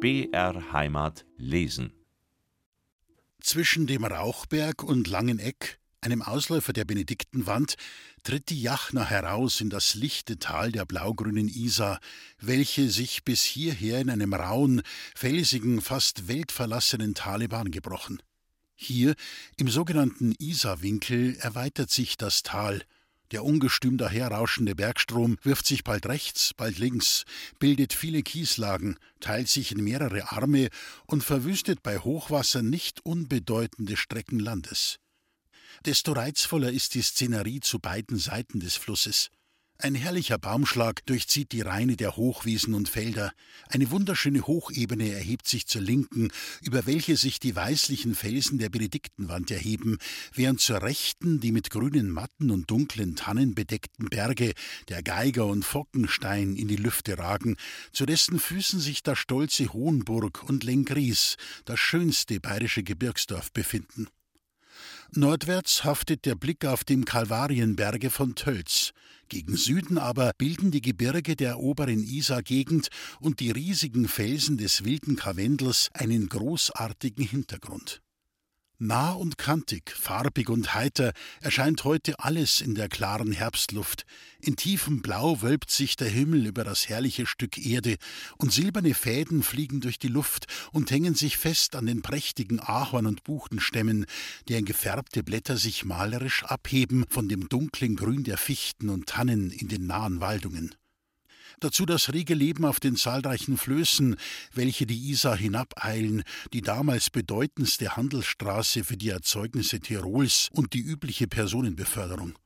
BR Heimat lesen. Zwischen dem Rauchberg und Langeneck, einem Ausläufer der Benediktenwand, tritt die Jachna heraus in das lichte Tal der blaugrünen Isar, welche sich bis hierher in einem rauen, felsigen, fast weltverlassenen Tale Bahn gebrochen. Hier, im sogenannten Isarwinkel, erweitert sich das Tal. Der ungestüm daherrauschende Bergstrom wirft sich bald rechts, bald links, bildet viele Kieslagen, teilt sich in mehrere Arme und verwüstet bei Hochwasser nicht unbedeutende Strecken Landes. Desto reizvoller ist die Szenerie zu beiden Seiten des Flusses. Ein herrlicher Baumschlag durchzieht die Reine der Hochwiesen und Felder. Eine wunderschöne Hochebene erhebt sich zur Linken, über welche sich die weißlichen Felsen der Benediktenwand erheben, während zur Rechten die mit grünen Matten und dunklen Tannen bedeckten Berge, der Geiger und Fockenstein, in die Lüfte ragen, zu dessen Füßen sich das stolze Hohenburg und Lengries, das schönste bayerische Gebirgsdorf, befinden. Nordwärts haftet der Blick auf dem Kalvarienberge von Tölz. Gegen Süden aber bilden die Gebirge der oberen Isar-Gegend und die riesigen Felsen des wilden Karwendels einen großartigen Hintergrund. Nah und kantig, farbig und heiter erscheint heute alles in der klaren Herbstluft. In tiefem Blau wölbt sich der Himmel über das herrliche Stück Erde, und silberne Fäden fliegen durch die Luft und hängen sich fest an den prächtigen Ahorn- und Buchenstämmen, deren gefärbte Blätter sich malerisch abheben von dem dunklen Grün der Fichten und Tannen in den nahen Waldungen. Dazu das rege Leben auf den zahlreichen Flößen, welche die Isar hinabeilen, die damals bedeutendste Handelsstraße für die Erzeugnisse Tirols und die übliche Personenbeförderung.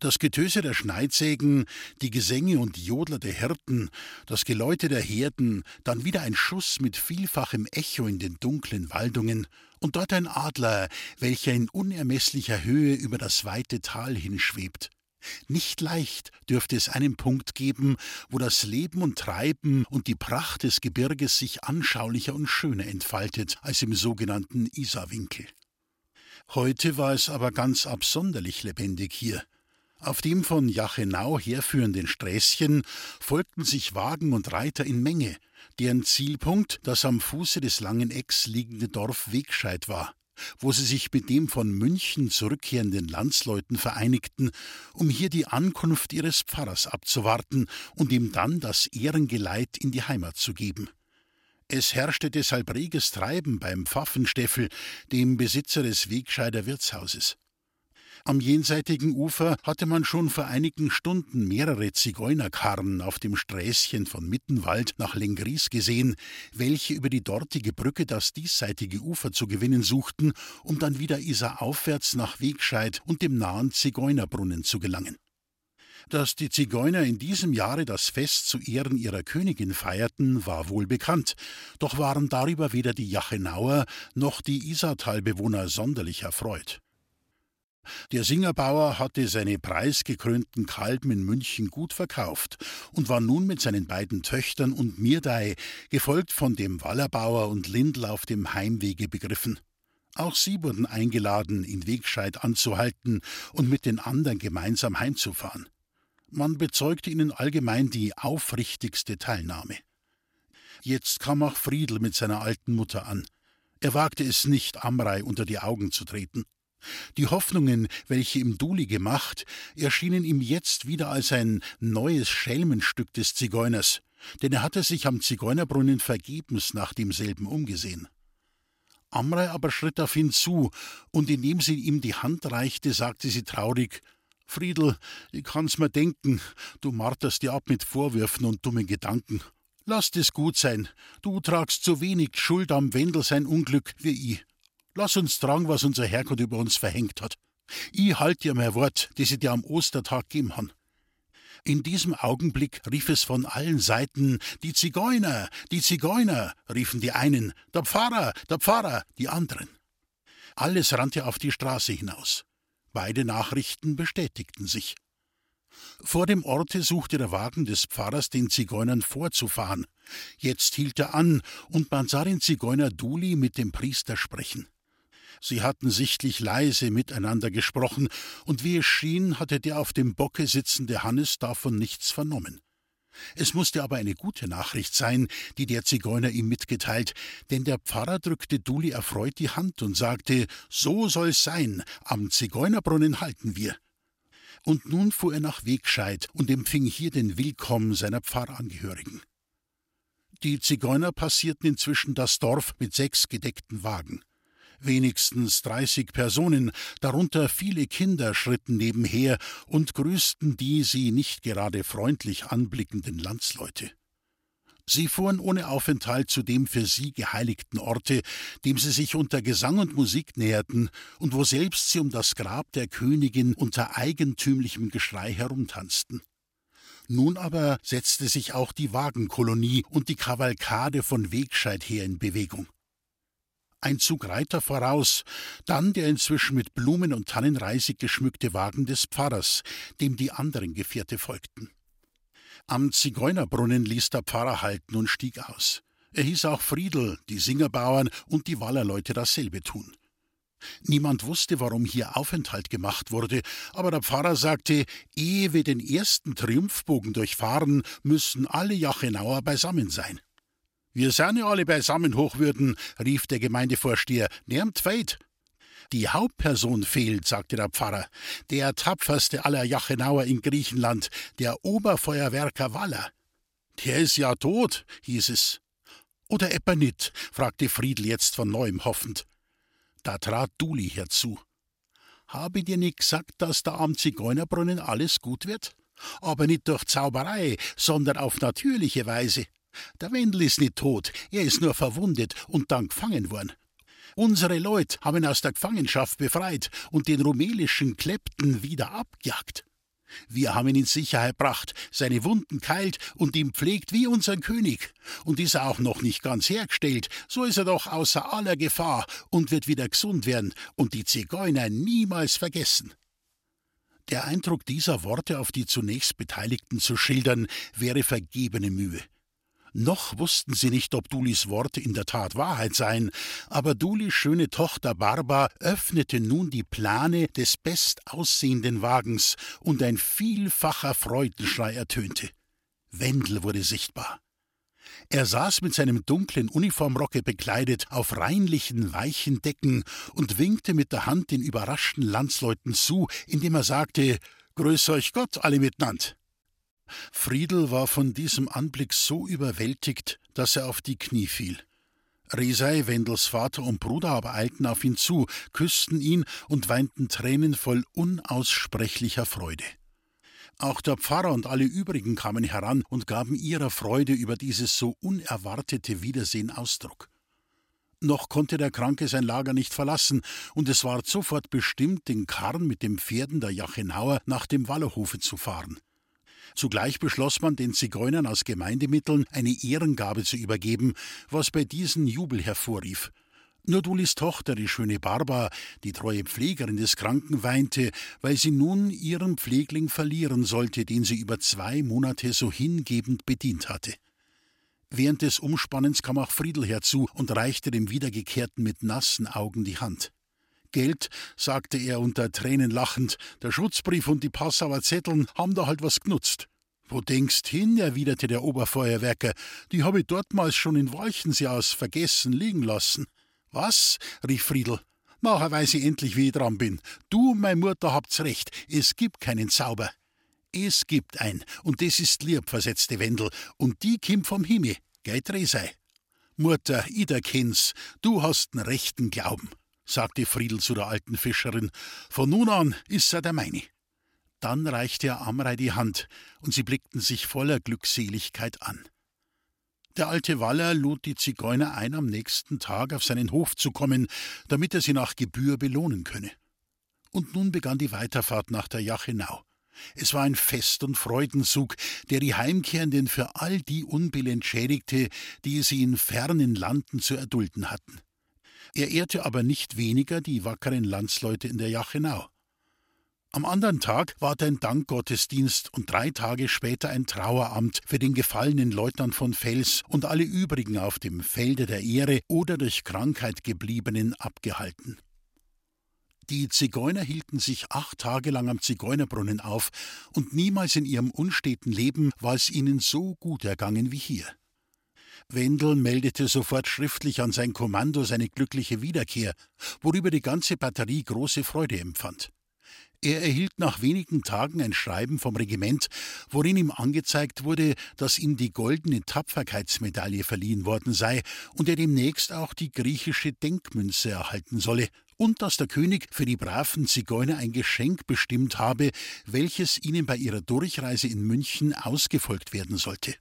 Das Getöse der Schneidsägen, die Gesänge und Jodler der Hirten, das Geläute der Herden, dann wieder ein Schuss mit vielfachem Echo in den dunklen Waldungen, und dort ein Adler, welcher in unermeßlicher Höhe über das weite Tal hinschwebt. Nicht leicht dürfte es einen Punkt geben, wo das Leben und Treiben und die Pracht des Gebirges sich anschaulicher und schöner entfaltet als im sogenannten Isarwinkel. Heute war es aber ganz absonderlich lebendig hier. Auf dem von Jachenau herführenden Sträßchen folgten sich Wagen und Reiter in Menge, deren Zielpunkt das am Fuße des langen Ecks liegende Dorf Wegscheid war wo sie sich mit dem von München zurückkehrenden Landsleuten vereinigten, um hier die Ankunft ihres Pfarrers abzuwarten und ihm dann das Ehrengeleit in die Heimat zu geben. Es herrschte deshalb reges Treiben beim Pfaffensteffel, dem Besitzer des Wegscheider Wirtshauses. Am jenseitigen Ufer hatte man schon vor einigen Stunden mehrere Zigeunerkarren auf dem Sträßchen von Mittenwald nach Lengries gesehen, welche über die dortige Brücke das diesseitige Ufer zu gewinnen suchten, um dann wieder Isar aufwärts nach Wegscheid und dem nahen Zigeunerbrunnen zu gelangen. Dass die Zigeuner in diesem Jahre das Fest zu Ehren ihrer Königin feierten, war wohl bekannt, doch waren darüber weder die Jachenauer noch die Isartalbewohner sonderlich erfreut. Der Singerbauer hatte seine preisgekrönten Kalben in München gut verkauft und war nun mit seinen beiden Töchtern und Mirdei, gefolgt von dem Wallerbauer und Lindl auf dem Heimwege begriffen. Auch sie wurden eingeladen, in Wegscheid anzuhalten und mit den anderen gemeinsam heimzufahren. Man bezeugte ihnen allgemein die aufrichtigste Teilnahme. Jetzt kam auch Friedel mit seiner alten Mutter an. Er wagte es nicht, Amrei unter die Augen zu treten. Die Hoffnungen, welche ihm Duli gemacht, erschienen ihm jetzt wieder als ein neues Schelmenstück des Zigeuners, denn er hatte sich am Zigeunerbrunnen vergebens nach demselben umgesehen. Amrei aber schritt auf ihn zu, und indem sie ihm die Hand reichte, sagte sie traurig Friedel, ich kann's mir denken, du marterst dir ab mit Vorwürfen und dummen Gedanken. Lass es gut sein, du tragst so wenig Schuld am Wendel sein Unglück wie ich. Lass uns tragen, was unser Herrgott über uns verhängt hat. Ich halt dir mein Wort, das ich dir am Ostertag gegeben han. In diesem Augenblick rief es von allen Seiten Die Zigeuner, die Zigeuner, riefen die einen, der Pfarrer, der Pfarrer, die anderen. Alles rannte auf die Straße hinaus. Beide Nachrichten bestätigten sich. Vor dem Orte suchte der Wagen des Pfarrers den Zigeunern vorzufahren. Jetzt hielt er an, und man sah den Zigeuner Duli mit dem Priester sprechen. Sie hatten sichtlich leise miteinander gesprochen, und wie es schien, hatte der auf dem Bocke sitzende Hannes davon nichts vernommen. Es musste aber eine gute Nachricht sein, die der Zigeuner ihm mitgeteilt, denn der Pfarrer drückte Duli erfreut die Hand und sagte: So soll's sein, am Zigeunerbrunnen halten wir. Und nun fuhr er nach Wegscheid und empfing hier den Willkommen seiner Pfarrangehörigen. Die Zigeuner passierten inzwischen das Dorf mit sechs gedeckten Wagen. Wenigstens dreißig Personen, darunter viele Kinder, schritten nebenher und grüßten die sie nicht gerade freundlich anblickenden Landsleute. Sie fuhren ohne Aufenthalt zu dem für sie geheiligten Orte, dem sie sich unter Gesang und Musik näherten und wo selbst sie um das Grab der Königin unter eigentümlichem Geschrei herumtanzten. Nun aber setzte sich auch die Wagenkolonie und die Kavalkade von Wegscheid her in Bewegung ein Zug Reiter voraus, dann der inzwischen mit Blumen und Tannenreisig geschmückte Wagen des Pfarrers, dem die anderen Gefährte folgten. Am Zigeunerbrunnen ließ der Pfarrer halten und stieg aus. Er hieß auch Friedel, die Singerbauern und die Wallerleute dasselbe tun. Niemand wusste, warum hier Aufenthalt gemacht wurde, aber der Pfarrer sagte, ehe wir den ersten Triumphbogen durchfahren, müssen alle Jachenauer beisammen sein. Wir sind ja alle beisammen, Hochwürden, rief der Gemeindevorsteher. Nehmt feit. Die Hauptperson fehlt, sagte der Pfarrer. Der tapferste aller Jachenauer in Griechenland, der Oberfeuerwerker Waller. Der ist ja tot, hieß es. Oder etwa nit? fragte Friedl jetzt von neuem hoffend. Da trat Duli herzu. Habe dir nicht gesagt, dass da am Zigeunerbrunnen alles gut wird? Aber nicht durch Zauberei, sondern auf natürliche Weise. Der Wendel ist nicht tot, er ist nur verwundet und dann gefangen worden. Unsere Leute haben ihn aus der Gefangenschaft befreit und den rumelischen Klepten wieder abgejagt. Wir haben ihn in Sicherheit gebracht, seine Wunden keilt und ihn pflegt wie unseren König. Und ist er auch noch nicht ganz hergestellt, so ist er doch außer aller Gefahr und wird wieder gesund werden und die Zigeuner niemals vergessen. Der Eindruck dieser Worte auf die zunächst Beteiligten zu schildern, wäre vergebene Mühe. Noch wussten sie nicht, ob Dulis Worte in der Tat Wahrheit seien, aber Dulis schöne Tochter Barba öffnete nun die Plane des bestaussehenden Wagens, und ein vielfacher Freudenschrei ertönte. Wendel wurde sichtbar. Er saß mit seinem dunklen Uniformrocke bekleidet auf reinlichen, weichen Decken und winkte mit der Hand den überraschten Landsleuten zu, indem er sagte: Grüß euch Gott alle miteinander. Friedel war von diesem Anblick so überwältigt, dass er auf die Knie fiel. Resei, Wendels Vater und Bruder aber eilten auf ihn zu, küssten ihn und weinten Tränen voll unaussprechlicher Freude. Auch der Pfarrer und alle übrigen kamen heran und gaben ihrer Freude über dieses so unerwartete Wiedersehen Ausdruck. Noch konnte der Kranke sein Lager nicht verlassen, und es ward sofort bestimmt, den Karren mit den Pferden der Jachenauer nach dem Wallerhofe zu fahren. Zugleich beschloss man, den Zigeunern aus Gemeindemitteln eine Ehrengabe zu übergeben, was bei diesen Jubel hervorrief. Nur Dulis Tochter, die schöne Barbara, die treue Pflegerin des Kranken, weinte, weil sie nun ihren Pflegling verlieren sollte, den sie über zwei Monate so hingebend bedient hatte. Während des Umspannens kam auch Friedel herzu und reichte dem Wiedergekehrten mit nassen Augen die Hand. Geld, sagte er unter Tränen lachend, der Schutzbrief und die Passauer Zetteln haben da halt was genutzt. Wo denkst hin? erwiderte der Oberfeuerwerker. Die habe ich dortmals schon in Walchensee aus vergessen liegen lassen. Was? rief Friedel. Nachher weiß ich endlich, wie ich dran bin. Du und meine Mutter habt's recht, es gibt keinen Zauber. Es gibt ein, und das ist lieb, versetzte Wendel, und die kimmt vom Himmel, gell, Dresei? Mutter, ich da kenn's, du hast den rechten Glauben sagte Friedel zu der alten Fischerin. Von nun an ist er der meine. Dann reichte er Amrei die Hand, und sie blickten sich voller Glückseligkeit an. Der alte Waller lud die Zigeuner ein, am nächsten Tag auf seinen Hof zu kommen, damit er sie nach Gebühr belohnen könne. Und nun begann die Weiterfahrt nach der Jachenau. Es war ein Fest und Freudenzug, der die Heimkehrenden für all die Unbill entschädigte, die sie in fernen Landen zu erdulden hatten. Er ehrte aber nicht weniger die wackeren Landsleute in der Jachenau. Am anderen Tag ward ein Dankgottesdienst und drei Tage später ein Traueramt für den gefallenen Leutnant von Fels und alle übrigen auf dem Felde der Ehre oder durch Krankheit gebliebenen abgehalten. Die Zigeuner hielten sich acht Tage lang am Zigeunerbrunnen auf, und niemals in ihrem unsteten Leben war es ihnen so gut ergangen wie hier. Wendel meldete sofort schriftlich an sein Kommando seine glückliche Wiederkehr, worüber die ganze Batterie große Freude empfand. Er erhielt nach wenigen Tagen ein Schreiben vom Regiment, worin ihm angezeigt wurde, dass ihm die goldene Tapferkeitsmedaille verliehen worden sei und er demnächst auch die griechische Denkmünze erhalten solle, und dass der König für die braven Zigeuner ein Geschenk bestimmt habe, welches ihnen bei ihrer Durchreise in München ausgefolgt werden sollte.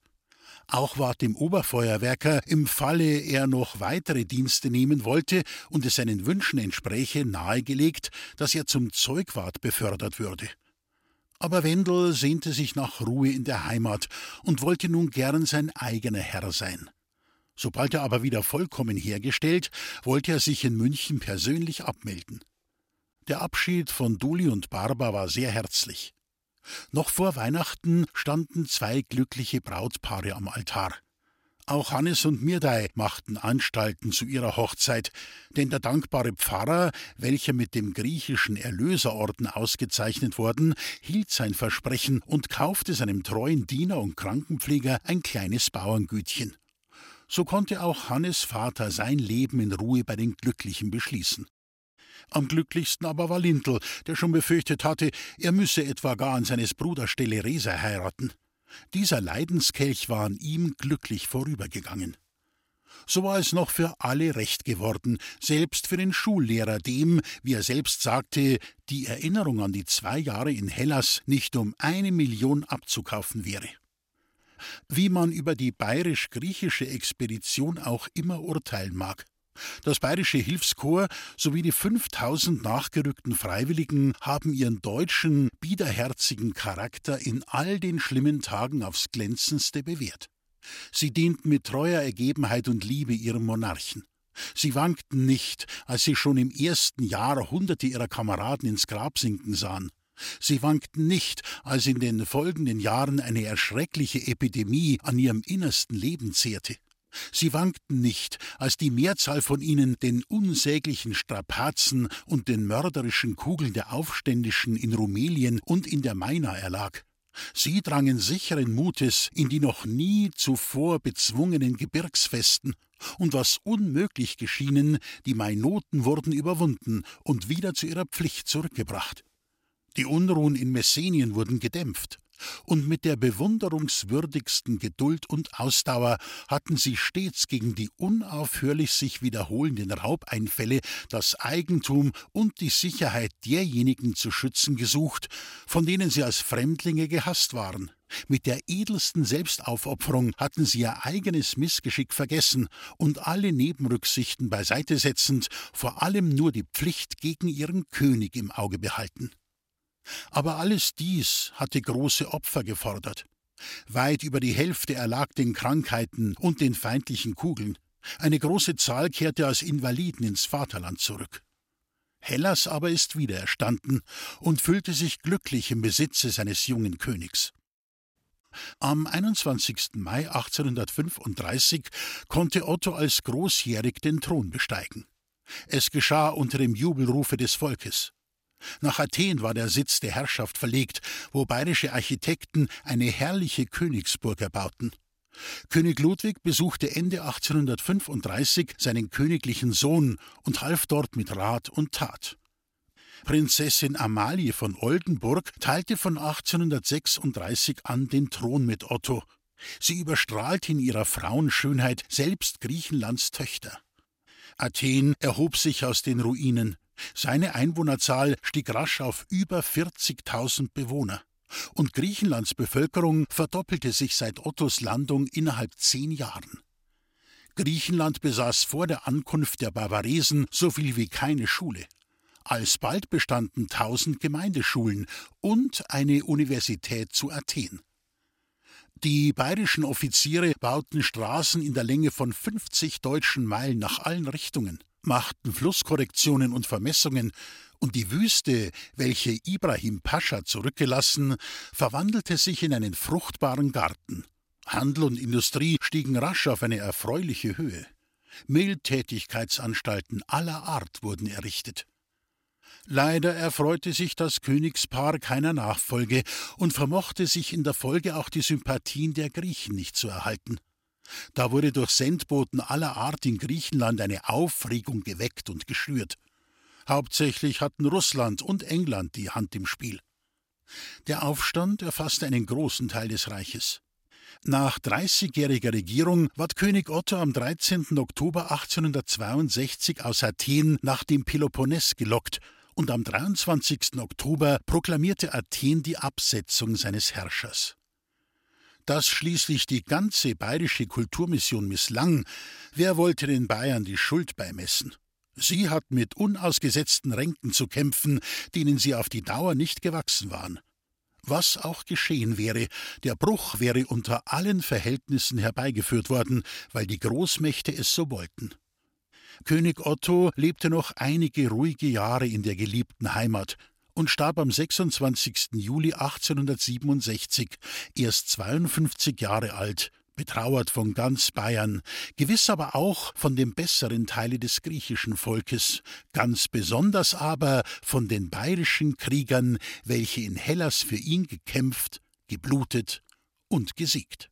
Auch ward dem Oberfeuerwerker, im Falle er noch weitere Dienste nehmen wollte und es seinen Wünschen entspräche, nahegelegt, dass er zum Zeugwart befördert würde. Aber Wendel sehnte sich nach Ruhe in der Heimat und wollte nun gern sein eigener Herr sein. Sobald er aber wieder vollkommen hergestellt, wollte er sich in München persönlich abmelden. Der Abschied von Duli und Barber war sehr herzlich. Noch vor Weihnachten standen zwei glückliche Brautpaare am Altar. Auch Hannes und Mirdei machten Anstalten zu ihrer Hochzeit, denn der dankbare Pfarrer, welcher mit dem griechischen Erlöserorden ausgezeichnet worden, hielt sein Versprechen und kaufte seinem treuen Diener und Krankenpfleger ein kleines Bauerngütchen. So konnte auch Hannes Vater sein Leben in Ruhe bei den Glücklichen beschließen. Am glücklichsten aber war Lindl, der schon befürchtet hatte, er müsse etwa gar an seines Bruders Stelle Resa heiraten. Dieser Leidenskelch war an ihm glücklich vorübergegangen. So war es noch für alle recht geworden, selbst für den Schullehrer, dem, wie er selbst sagte, die Erinnerung an die zwei Jahre in Hellas nicht um eine Million abzukaufen wäre. Wie man über die bayerisch-griechische Expedition auch immer urteilen mag, das bayerische Hilfskorps sowie die 5000 nachgerückten Freiwilligen haben ihren deutschen, biederherzigen Charakter in all den schlimmen Tagen aufs glänzendste bewährt. Sie dienten mit treuer Ergebenheit und Liebe ihrem Monarchen. Sie wankten nicht, als sie schon im ersten Jahr Hunderte ihrer Kameraden ins Grab sinken sahen. Sie wankten nicht, als in den folgenden Jahren eine erschreckliche Epidemie an ihrem innersten Leben zehrte. Sie wankten nicht, als die Mehrzahl von ihnen den unsäglichen Strapazen und den mörderischen Kugeln der Aufständischen in Rumelien und in der Maina erlag. Sie drangen sicheren Mutes in die noch nie zuvor bezwungenen Gebirgsfesten, und was unmöglich geschienen, die Mainoten wurden überwunden und wieder zu ihrer Pflicht zurückgebracht. Die Unruhen in Messenien wurden gedämpft, und mit der bewunderungswürdigsten Geduld und Ausdauer hatten sie stets gegen die unaufhörlich sich wiederholenden Raubeinfälle das Eigentum und die Sicherheit derjenigen zu schützen gesucht, von denen sie als Fremdlinge gehasst waren. Mit der edelsten Selbstaufopferung hatten sie ihr eigenes Missgeschick vergessen und alle Nebenrücksichten beiseite setzend vor allem nur die Pflicht gegen ihren König im Auge behalten. Aber alles dies hatte große Opfer gefordert. Weit über die Hälfte erlag den Krankheiten und den feindlichen Kugeln. Eine große Zahl kehrte als Invaliden ins Vaterland zurück. Hellas aber ist wiedererstanden und fühlte sich glücklich im Besitze seines jungen Königs. Am 21. Mai 1835 konnte Otto als Großjährig den Thron besteigen. Es geschah unter dem Jubelrufe des Volkes. Nach Athen war der Sitz der Herrschaft verlegt, wo bayerische Architekten eine herrliche Königsburg erbauten. König Ludwig besuchte Ende 1835 seinen königlichen Sohn und half dort mit Rat und Tat. Prinzessin Amalie von Oldenburg teilte von 1836 an den Thron mit Otto. Sie überstrahlte in ihrer Frauenschönheit selbst Griechenlands Töchter. Athen erhob sich aus den Ruinen, seine Einwohnerzahl stieg rasch auf über 40.000 Bewohner. Und Griechenlands Bevölkerung verdoppelte sich seit Ottos Landung innerhalb zehn Jahren. Griechenland besaß vor der Ankunft der Bavaresen so viel wie keine Schule. Alsbald bestanden tausend Gemeindeschulen und eine Universität zu Athen. Die bayerischen Offiziere bauten Straßen in der Länge von 50 deutschen Meilen nach allen Richtungen machten Flusskorrektionen und Vermessungen, und die Wüste, welche Ibrahim Pascha zurückgelassen, verwandelte sich in einen fruchtbaren Garten. Handel und Industrie stiegen rasch auf eine erfreuliche Höhe. Mildtätigkeitsanstalten aller Art wurden errichtet. Leider erfreute sich das Königspaar keiner Nachfolge und vermochte sich in der Folge auch die Sympathien der Griechen nicht zu erhalten. Da wurde durch Sendboten aller Art in Griechenland eine Aufregung geweckt und geschürt. Hauptsächlich hatten Russland und England die Hand im Spiel. Der Aufstand erfasste einen großen Teil des Reiches. Nach dreißigjähriger Regierung ward König Otto am 13. Oktober 1862 aus Athen nach dem Peloponnes gelockt und am 23. Oktober proklamierte Athen die Absetzung seines Herrschers. Dass schließlich die ganze bayerische Kulturmission misslang, wer wollte den Bayern die Schuld beimessen? Sie hatten mit unausgesetzten Ränken zu kämpfen, denen sie auf die Dauer nicht gewachsen waren. Was auch geschehen wäre, der Bruch wäre unter allen Verhältnissen herbeigeführt worden, weil die Großmächte es so wollten. König Otto lebte noch einige ruhige Jahre in der geliebten Heimat und starb am 26. Juli 1867, erst 52 Jahre alt, betrauert von ganz Bayern, gewiss aber auch von dem besseren Teile des griechischen Volkes, ganz besonders aber von den bayerischen Kriegern, welche in Hellas für ihn gekämpft, geblutet und gesiegt.